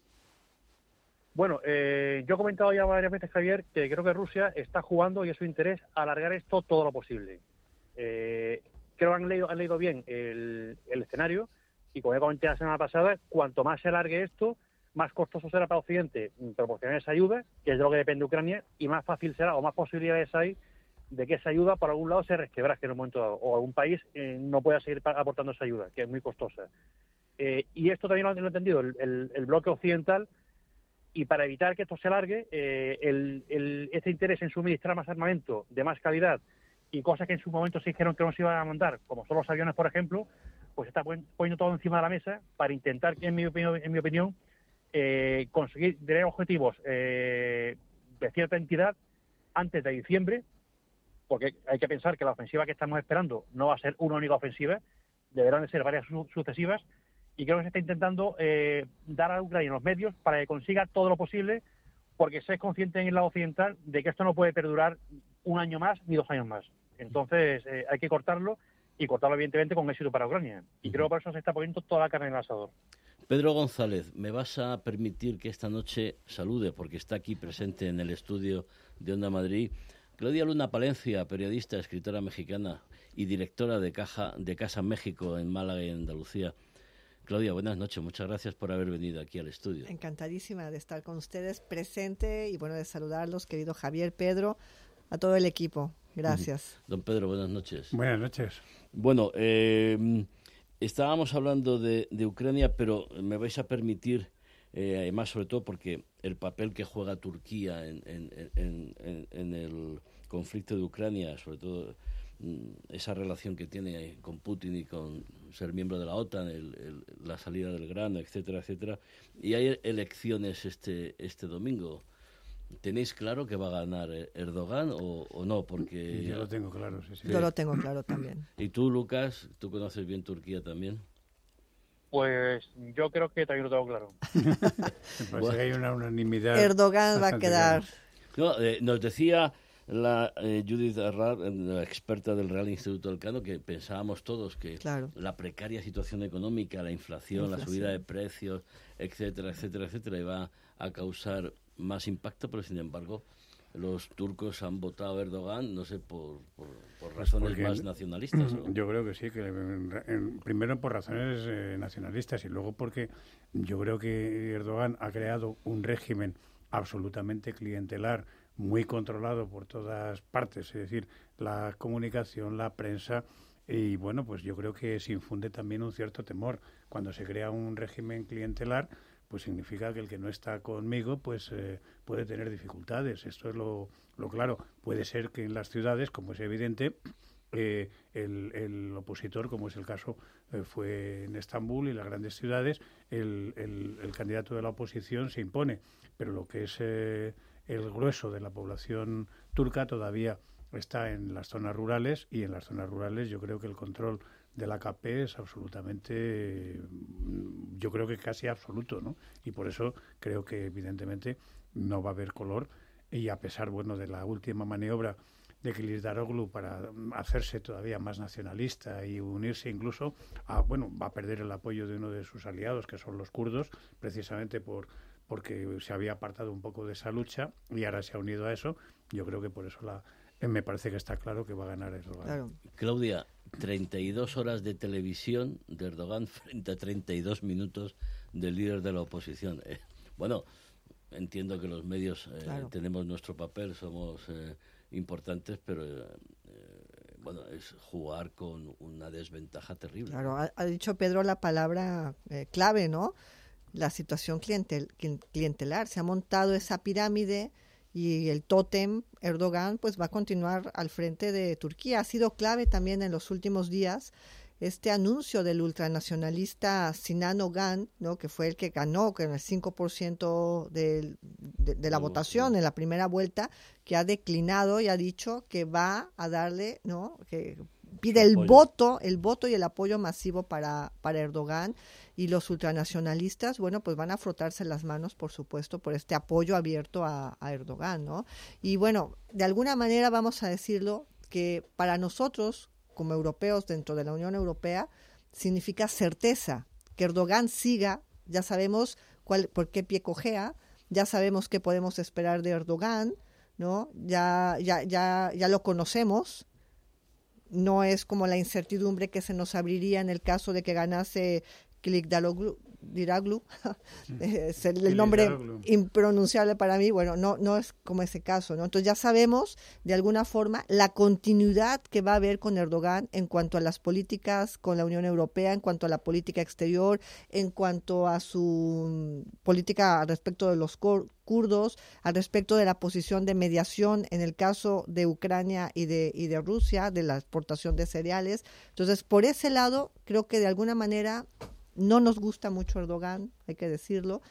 Bueno, eh, yo he comentado ya varias veces, Javier, que creo que Rusia está jugando y es su interés alargar esto todo lo posible. Eh, creo que han leído, han leído bien el, el escenario y como ya comenté la semana pasada, cuanto más se alargue esto, más costoso será para Occidente proporcionar esa ayuda, que es de lo que depende Ucrania, y más fácil será o más posibilidades hay de que esa ayuda por algún lado se resquebraje en un momento dado, o algún país eh, no pueda seguir aportando esa ayuda, que es muy costosa. Eh, y esto también lo, han entendido el, bloque occidental, y para evitar que esto se alargue, eh, el, este interés en suministrar más armamento de más calidad y cosas que en su momento se dijeron que no se iban a mandar, como son los aviones, por ejemplo, pues está poniendo todo encima de la mesa para intentar, en mi opinión, en mi opinión eh, conseguir objetivos eh, de cierta entidad antes de diciembre, porque hay que pensar que la ofensiva que estamos esperando no va a ser una única ofensiva, deberán de ser varias sucesivas, y creo que se está intentando eh, dar a Ucrania los medios para que consiga todo lo posible, porque se es consciente en el lado occidental de que esto no puede perdurar un año más ni dos años más. Entonces hay que cortarlo y cortarlo evidentemente con éxito para Ucrania. Y creo que por eso se está poniendo toda la carne en el asador.
Pedro González, ¿me vas a permitir que esta noche salude, porque está aquí presente en el estudio de Onda Madrid, Claudia Luna Palencia, periodista, escritora mexicana y directora de, Caja, de Casa México en Málaga y Andalucía? Claudia, buenas noches. Muchas gracias por haber venido aquí al estudio.
Encantadísima de estar con ustedes presente y bueno, de saludarlos, querido Javier, Pedro, a todo el equipo. Gracias.
Don Pedro, buenas noches.
Buenas noches.
Bueno, eh, Estábamos hablando de, Ucrania, pero me vais a permitir, eh, además sobre todo porque el papel que juega Turquía en, el conflicto de Ucrania, sobre todo mm, esa relación que tiene con Putin y con ser miembro de la OTAN, la salida del grano, etcétera, etcétera. Y hay elecciones este, este domingo. ¿Tenéis claro que va a ganar Erdogan o, no? Porque
yo lo tengo claro, sí, sí.
Yo lo tengo claro también.
¿Y tú, Lucas? ¿Tú conoces bien Turquía también?
Pues yo creo que también lo tengo claro. [LAUGHS]
Que hay una unanimidad.
Erdogan va a quedar.
No, eh, nos decía la eh, Judith Arrad, la experta del Real Instituto del Cano, que pensábamos todos que la precaria situación económica, la inflación, la subida de precios, etcétera, etcétera, etcétera, iba a causar más impacto, pero sin embargo los turcos han votado a Erdogan, no sé, por, por, pues razones más nacionalistas. [CLEARS THROAT]
Yo creo que sí, que primero por razones eh, nacionalistas y luego porque yo creo que Erdogan ha creado un régimen absolutamente clientelar, muy controlado por todas partes, es decir, la comunicación, la prensa, y bueno, pues yo creo que se infunde también un cierto temor. Cuando se crea un régimen clientelar, pues significa que el que no está conmigo pues eh, puede tener dificultades. Esto es lo, lo, claro. Puede ser que en las ciudades, como es evidente, eh, el, el, opositor, como es el caso, eh, fue en Estambul y las grandes ciudades, el, el, el, candidato de la oposición se impone. Pero lo que es el grueso de la población turca todavía está en las zonas rurales y en las zonas rurales yo creo que el control de la AKP es absolutamente, mm, yo creo que casi absoluto, ¿no? Y por eso creo que evidentemente no va a haber color y a pesar, bueno, de la última maniobra de Kılıçdaroğlu para hacerse todavía más nacionalista y unirse incluso a, bueno, va a perder el apoyo de uno de sus aliados, que son los kurdos, precisamente por porque se había apartado un poco de esa lucha y ahora se ha unido a eso. Yo creo que por eso la, eh, me parece que está claro que va a ganar Erdogan.
Claudia, 32 horas de televisión de Erdogan [LAUGHS] frente a 32 minutos del líder de la oposición. Eh, bueno, entiendo que los medios eh, tenemos nuestro papel, somos eh, importantes, pero bueno, es jugar con una desventaja terrible.
Claro, ha, dicho Pedro la palabra clave, ¿no? La situación clientel, clientelar. Se ha montado esa pirámide y el tótem Erdogan pues va a continuar al frente de Turquía. Ha sido clave también en los últimos días este anuncio del ultranacionalista Sinan Ogan, ¿no? que fue el que ganó con el 5% de, de, la votación en la primera vuelta, que ha declinado y ha dicho que va a darle, ¿no? que pide el, voto, el voto y el apoyo masivo para, para Erdogan y los ultranacionalistas, bueno, pues van a frotarse las manos, por supuesto, por este apoyo abierto a, Erdogan, ¿no? Y bueno, de alguna manera vamos a decirlo que para nosotros, como europeos dentro de la Unión Europea, significa certeza que Erdogan siga, ya sabemos cuál, por qué pie cojea, ya sabemos qué podemos esperar de Erdogan, ¿no? Ya, ya, ya, ya lo conocemos, no es como la incertidumbre que se nos abriría en el caso de que ganase Diraglu, [LAUGHS] es el, nombre impronunciable para mí, bueno, no, no es como ese caso, ¿no? Entonces ya sabemos de alguna forma la continuidad que va a haber con Erdogan en cuanto a las políticas con la Unión Europea, en cuanto a la política exterior, en cuanto a su política respecto de los kurdos, al respecto de la posición de mediación en el caso de Ucrania y de, y de Rusia, de la exportación de cereales. Entonces, por ese lado, creo que de alguna manera no nos gusta mucho Erdogan, hay que decirlo.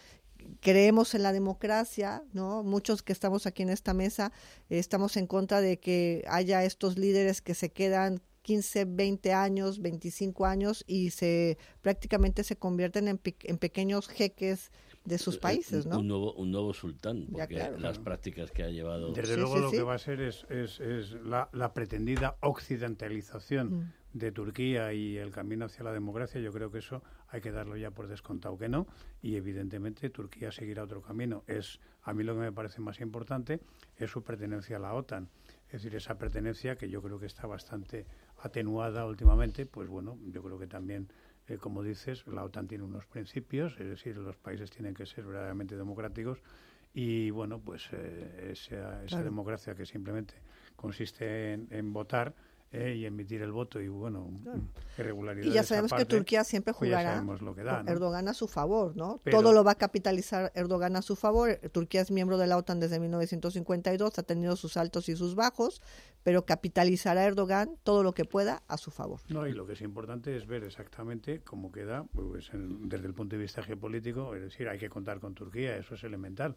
Creemos en la democracia, ¿no? Muchos que estamos aquí en esta mesa eh, estamos en contra de que haya estos líderes que se quedan 15, 20 años, 25 años y se prácticamente se convierten en, en pequeños jeques de sus eh, países, ¿no?
Un nuevo, un nuevo sultán, porque las prácticas que ha llevado...
Desde luego lo que va a ser es, es, es la, la, pretendida occidentalización mm de Turquía y el camino hacia la democracia, yo creo que eso hay que darlo ya por descontado que no y evidentemente Turquía seguirá otro camino. Es a mí lo que me parece más importante es su pertenencia a la OTAN, es decir, esa pertenencia que yo creo que está bastante atenuada últimamente, pues bueno, yo creo que también eh, como dices, la OTAN tiene unos principios, es decir, los países tienen que ser verdaderamente democráticos y bueno, pues eh, esa, democracia que simplemente consiste en votar, eh, y emitir el voto y bueno, irregularidades.
Y ya sabemos que Turquía siempre pues jugará Erdogan a su favor, ¿no? Todo lo va a capitalizar Erdogan a su favor. Turquía es miembro de la OTAN desde 1952, ha tenido sus altos y sus bajos, pero capitalizará Erdogan todo lo que pueda a su favor.
No, y lo que es importante es ver exactamente cómo queda pues, desde el punto de vista geopolítico, es decir, hay que contar con Turquía, eso es elemental.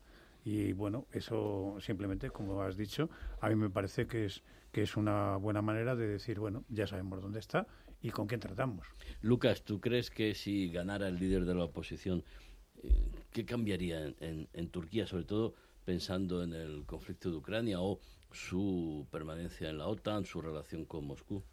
Y bueno, eso simplemente, como has dicho, a mí me parece que es que es una buena manera de decir, bueno, ya sabemos dónde está y con quién tratamos.
Lucas, ¿tú crees que si ganara el líder de la oposición, eh, qué cambiaría en, en, Turquía, sobre todo pensando en el conflicto de Ucrania o su permanencia en la OTAN, su relación con Moscú?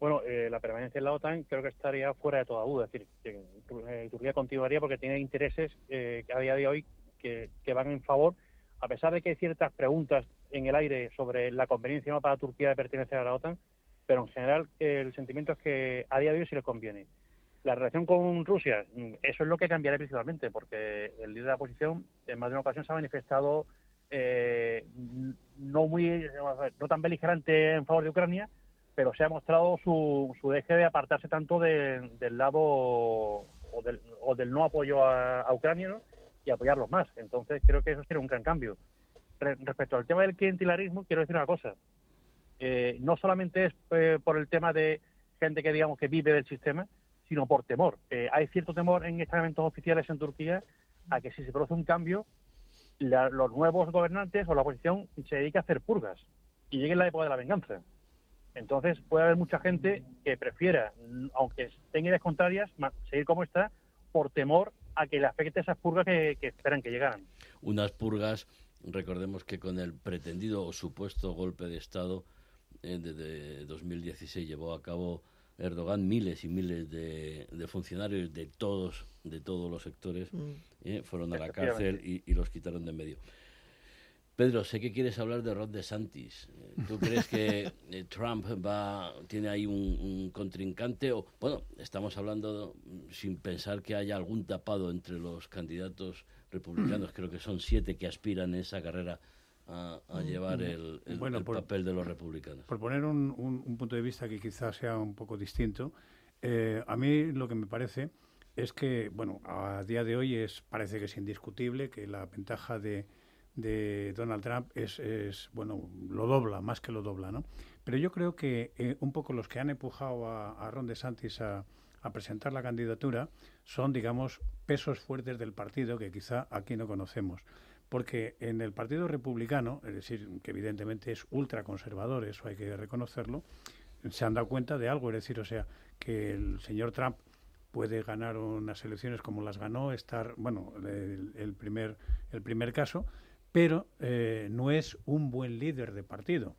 Bueno, eh, la permanencia en la OTAN creo que estaría fuera de toda duda. Es decir, que eh, Turquía continuaría porque tiene intereses que a día de hoy que, que, van en favor, a pesar de que hay ciertas preguntas en el aire sobre la conveniencia no para Turquía de pertenecer a la OTAN, pero en general el sentimiento es que a día de hoy sí le conviene. La relación con Rusia, mm, eso es lo que cambiará principalmente, porque el líder de la oposición en más de una ocasión se ha manifestado eh, no muy no tan beligerante en favor de Ucrania, pero se ha mostrado su, su deje de apartarse tanto del lado o del, o del, no apoyo a, Ucrania y apoyarlos más. Entonces creo que eso sería un gran cambio respecto al tema del clientelarismo, quiero decir una cosa. Eh, no solamente es eh, por el tema de gente que digamos que vive del sistema, sino por temor. Eh, hay cierto temor en estamentos oficiales en Turquía a que si se produce un cambio, los nuevos gobernantes o la oposición se dedique a hacer purgas y llegue la época de la venganza. Entonces puede haber mucha gente que prefiera, aunque tenga ideas contrarias, seguir como está por temor a que le afecte esas purgas que, que esperan que llegaran.
Unas purgas Recordemos que con el pretendido o supuesto golpe de Estado eh, de, 2016 llevó a cabo Erdogan miles y miles de, funcionarios de todos de todos los sectores mm. eh, fueron a la cárcel y, los quitaron de medio. Pedro, sé que quieres hablar de Rod DeSantis. ¿Tú [LAUGHS] crees que eh, Trump va tiene ahí un, un, contrincante? O, bueno, estamos hablando sin pensar que haya algún tapado entre los candidatos republicanos, [CLEARS THROAT] creo que son siete que aspiran en esa carrera a, mm, llevar el, papel de los republicanos.
Por poner un, punto de vista que quizás sea un poco distinto, eh, a mí lo que me parece es que, bueno, a día de hoy es parece que es indiscutible que la ventaja de, de Donald Trump es, es, bueno, lo dobla, más que lo dobla, ¿no? Pero yo creo que eh, un poco los que han empujado a, Ron DeSantis a, a presentar la candidatura son, digamos, pesos fuertes del partido que quizá aquí no conocemos. Porque en el Partido Republicano, es decir, que evidentemente es ultraconservador, eso hay que reconocerlo, se han dado cuenta de algo, es decir, o sea, que el señor Trump puede ganar unas elecciones como las ganó, estar, bueno, el, primer, el primer caso, pero eh, no es un buen líder de partido.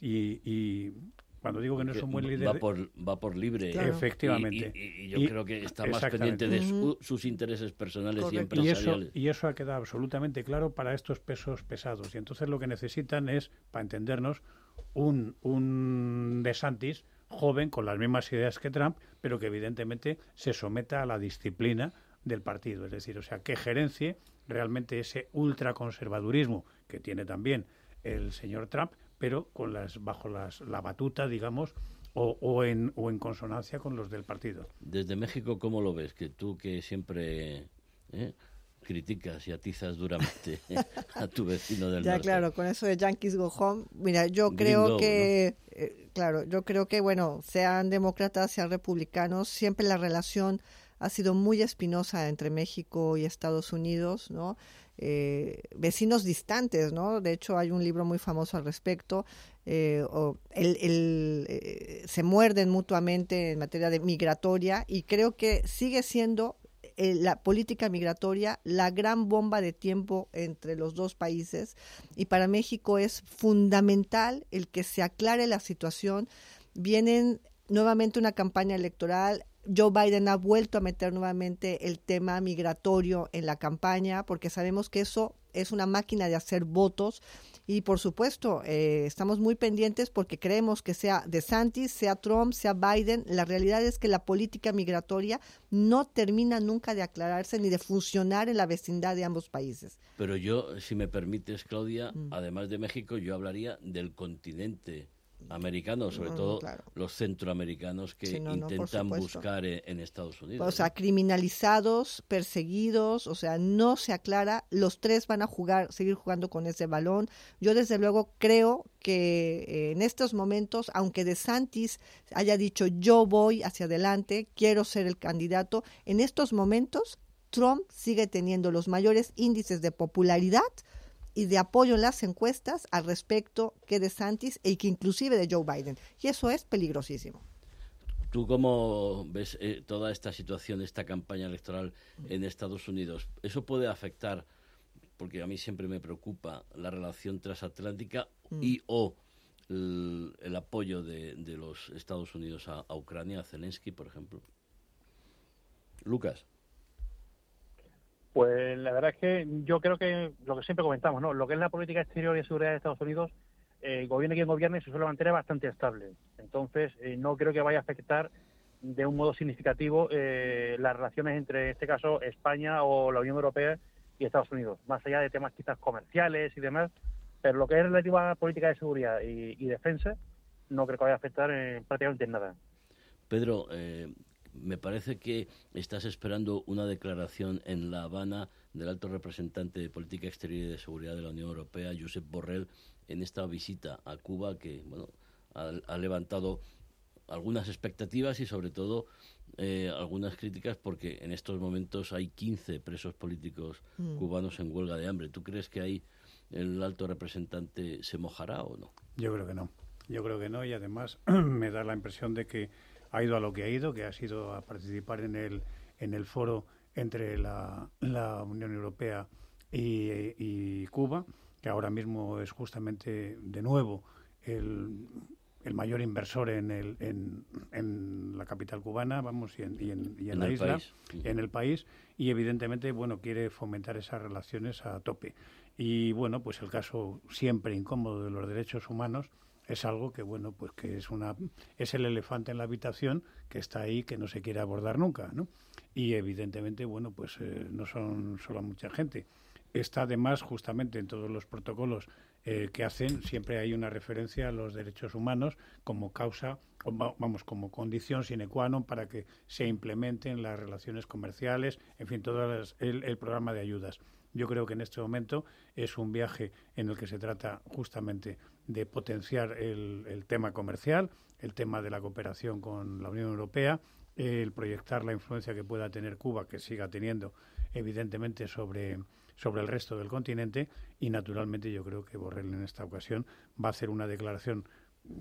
Y, y cuando digo que no es un buen líder...
Va por, va por libre.
Efectivamente.
Y, yo creo que está más pendiente de sus intereses personales y empresariales.
Y eso, ha quedado absolutamente claro para estos pesos pesados. Y entonces lo que necesitan es, para entendernos, un, un DeSantis joven con las mismas ideas que Trump, pero que evidentemente se someta a la disciplina del partido. Es decir, o sea, que gerencie realmente ese ultraconservadurismo que tiene también el señor Trump, pero con las bajo las, la batuta, digamos, o, o, en, o en consonancia con los del partido.
Desde México, ¿cómo lo ves? Que tú que siempre ¿eh? criticas y atizas duramente [LAUGHS] a tu vecino del
ya,
norte.
claro, con eso de Yankees Go Home. Mira, yo creo
Gringo,
que, eh, claro, yo creo que, bueno, sean demócratas, sean republicanos, siempre la relación ha sido muy espinosa entre México y Estados Unidos, ¿no? Eh, vecinos distantes, ¿no? De hecho, hay un libro muy famoso al respecto. Eh, el, eh, se muerden mutuamente en materia de migratoria y creo que sigue siendo eh, la política migratoria la gran bomba de tiempo entre los dos países y para México es fundamental el que se aclare la situación. Vienen nuevamente una campaña electoral. Joe Biden ha vuelto a meter nuevamente el tema migratorio en la campaña porque sabemos que eso es una máquina de hacer votos y por supuesto eh, estamos muy pendientes porque creemos que sea DeSantis, sea Trump, sea Biden, la realidad es que la política migratoria no termina nunca de aclararse ni de funcionar en la vecindad de ambos países.
Pero yo, si me permites, Claudia,
Mm.
además de México, yo hablaría del continente americano, sobre
No,
todo
claro.
los centroamericanos que
Sí, no,
intentan buscar en, en Estados Unidos.
O sea, criminalizados, perseguidos, o sea, no se aclara. Los tres van a jugar, seguir jugando con ese balón. Yo desde luego creo que eh, en estos momentos, aunque De Santis haya dicho yo voy hacia adelante, quiero ser el candidato, en estos momentos Trump sigue teniendo los mayores índices de popularidad y de apoyo en las encuestas al respecto que de Santis y que inclusive de Joe Biden. Y eso es peligrosísimo.
¿Tú cómo ves eh, toda esta situación, esta campaña electoral en Estados Unidos? ¿Eso puede afectar, porque a mí siempre me preocupa, la relación transatlántica
Mm.
y o el, el apoyo de, de los Estados Unidos a, a Ucrania, a Zelensky, por ejemplo? Lucas.
Pues la verdad es que yo creo que lo que siempre comentamos, ¿no? Lo que es la política exterior y seguridad de Estados Unidos, eh, gobierne quien gobierne, se suele mantener bastante estable. Entonces, eh, no creo que vaya a afectar de un modo significativo eh, las relaciones entre, en este caso, España o la Unión Europea y Estados Unidos, más allá de temas quizás comerciales y demás. Pero lo que es relativo a la política de seguridad y, defensa, no creo que vaya a afectar eh, prácticamente en nada.
Pedro, eh, me parece que estás esperando una declaración en La Habana del alto representante de Política Exterior y de Seguridad de la Unión Europea, Josep Borrell, en esta visita a Cuba que bueno, ha, ha levantado algunas expectativas y sobre todo eh, algunas críticas porque en estos momentos hay 15 presos políticos
Mm.
cubanos en huelga de hambre. ¿Tú crees que ahí el alto representante se mojará o no?
Yo creo que no. Yo creo que no y además [CLEARS THROAT] me da la impresión de que ha ido a lo que ha ido, que ha sido a participar en el, en el foro entre la, la Unión Europea y, y Cuba, que ahora mismo es justamente de nuevo el, el mayor inversor en, el, en, en la capital cubana, vamos, y en, y en, y la isla,
país.
en el país, y evidentemente, bueno, quiere fomentar esas relaciones a tope. Y bueno, pues el caso siempre incómodo de los derechos humanos es algo que bueno, pues que es una es el elefante en la habitación que está ahí que no se quiere abordar nunca, ¿no? Y evidentemente, bueno, pues eh, no son solo mucha gente. Está además justamente en todos los protocolos eh, que hacen siempre hay una referencia a los derechos humanos como causa, o va- vamos, como condición sine qua non para que se implementen las relaciones comerciales, en fin, todo el, el programa de ayudas. Yo creo que en este momento es un viaje en el que se trata justamente de potenciar el, el tema comercial, el tema de la cooperación con la Unión Europea, el proyectar la influencia que pueda tener Cuba, que siga teniendo evidentemente sobre, sobre el resto del continente. Y naturalmente yo creo que Borrell en esta ocasión va a hacer una declaración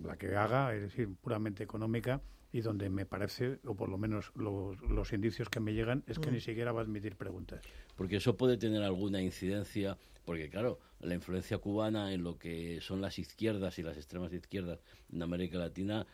la que haga, es decir, puramente económica y donde me parece, o por lo menos los, los indicios que me llegan, es que
Mm.
ni siquiera va a admitir preguntas.
Porque eso puede tener alguna incidencia, porque claro, la influencia cubana en lo que son las izquierdas y las extremas izquierdas en América Latina,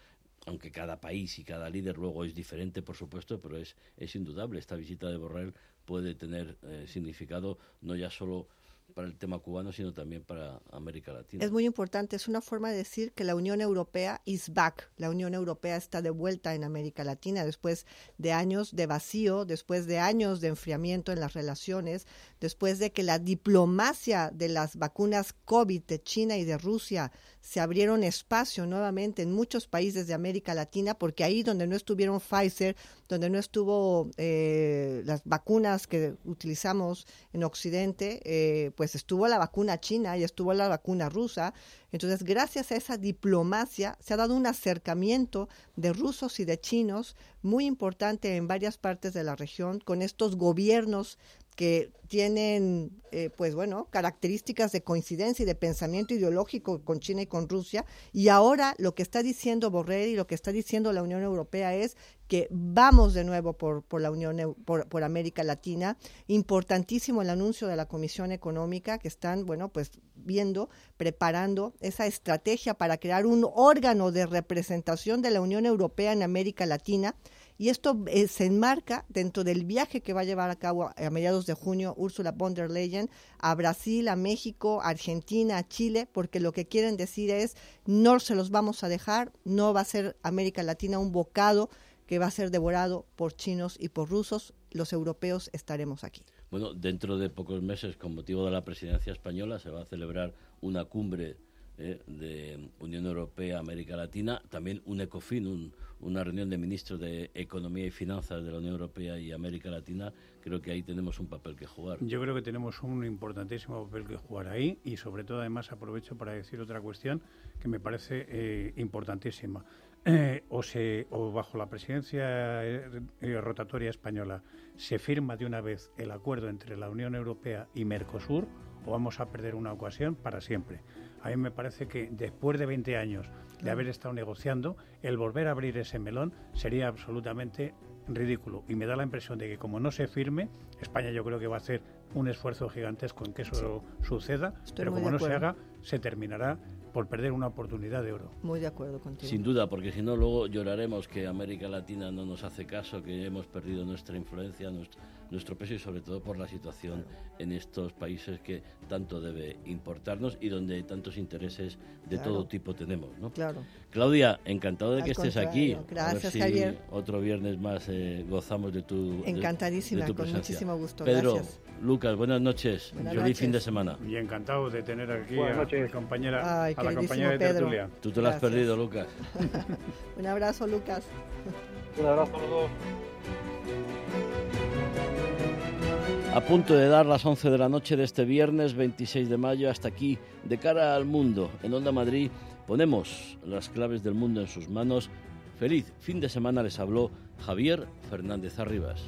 aunque cada país y cada líder luego es diferente, por supuesto, pero es, es indudable. Esta visita de Borrell puede tener eh, significado no ya solo para el tema cubano, sino también para América Latina.
Es muy importante, es una forma de decir que la Unión Europea is back. La Unión Europea está de vuelta en América Latina después de años de vacío, después de años de enfriamiento en las relaciones, después de que la diplomacia de las vacunas COVID de China y de Rusia se abrieron espacio nuevamente en muchos países de América Latina, porque ahí donde no estuvieron Pfizer, donde no estuvo eh, las vacunas que utilizamos en Occidente, eh, pues estuvo la vacuna china y estuvo la vacuna rusa. Entonces, gracias a esa diplomacia, se ha dado un acercamiento de rusos y de chinos muy importante en varias partes de la región con estos gobiernos que tienen, eh, pues bueno, características de coincidencia y de pensamiento ideológico con China y con Rusia. Y ahora lo que está diciendo Borrell y lo que está diciendo la Unión Europea es que vamos de nuevo por, por la Unión, por, por América Latina. Importantísimo el anuncio de la Comisión Económica que están, bueno, pues viendo, preparando esa estrategia para crear un órgano de representación de la Unión Europea en América Latina y esto eh, se enmarca dentro del viaje que va a llevar a cabo a, mediados de junio Ursula von der Leyen a Brasil, a México, a Argentina, a Chile, porque lo que quieren decir es no se los vamos a dejar, no va a ser América Latina un bocado que va a ser devorado por chinos y por rusos, los europeos estaremos aquí.
Bueno, dentro de pocos meses, con motivo de la presidencia española, se va a celebrar una cumbre eh, de Unión Europea, América Latina, también un ECOFIN, una reunión de ministros de Economía y Finanzas de la Unión Europea y América Latina, creo que ahí tenemos un papel que jugar.
Yo creo que tenemos un importantísimo papel que jugar ahí y sobre todo además aprovecho para decir otra cuestión que me parece eh, importantísima. Eh, o, se, o bajo la presidencia rotatoria española se firma de una vez el acuerdo entre la Unión Europea y Mercosur o vamos a perder una ocasión para siempre. A mí me parece que después de 20 años de haber estado negociando, el volver a abrir ese melón sería absolutamente ridículo. Y me da la impresión de que como no se firme, España yo creo que va a hacer un esfuerzo gigantesco en que eso suceda, pero como no se haga, se terminará por perder una oportunidad de oro.
Muy de acuerdo contigo.
Sin duda, porque si no, luego lloraremos que América Latina no nos hace caso, que hemos perdido nuestra influencia, nuestro, peso y sobre todo por la situación en estos países que tanto debe importarnos y donde tantos intereses de todo tipo tenemos. ¿no?
Claro.
Claudia, encantado de que estés aquí.
Gracias,
Javier. Otro viernes más eh, gozamos de tu
Encantadísima, con muchísimo gusto.
Pedro, Lucas, buenas noches. Feliz fin de semana.
Y encantado de tener aquí a mi compañera la compañía de
Pedro.
Tú te lo has perdido, Lucas. [LAUGHS]
Un abrazo, Lucas.
Un abrazo a los dos.
A punto de dar las 11 de la noche de este viernes 26 de mayo, hasta aquí, de cara al mundo, en Onda Madrid, ponemos las claves del mundo en sus manos. Feliz fin de semana les habló Javier Fernández Arribas.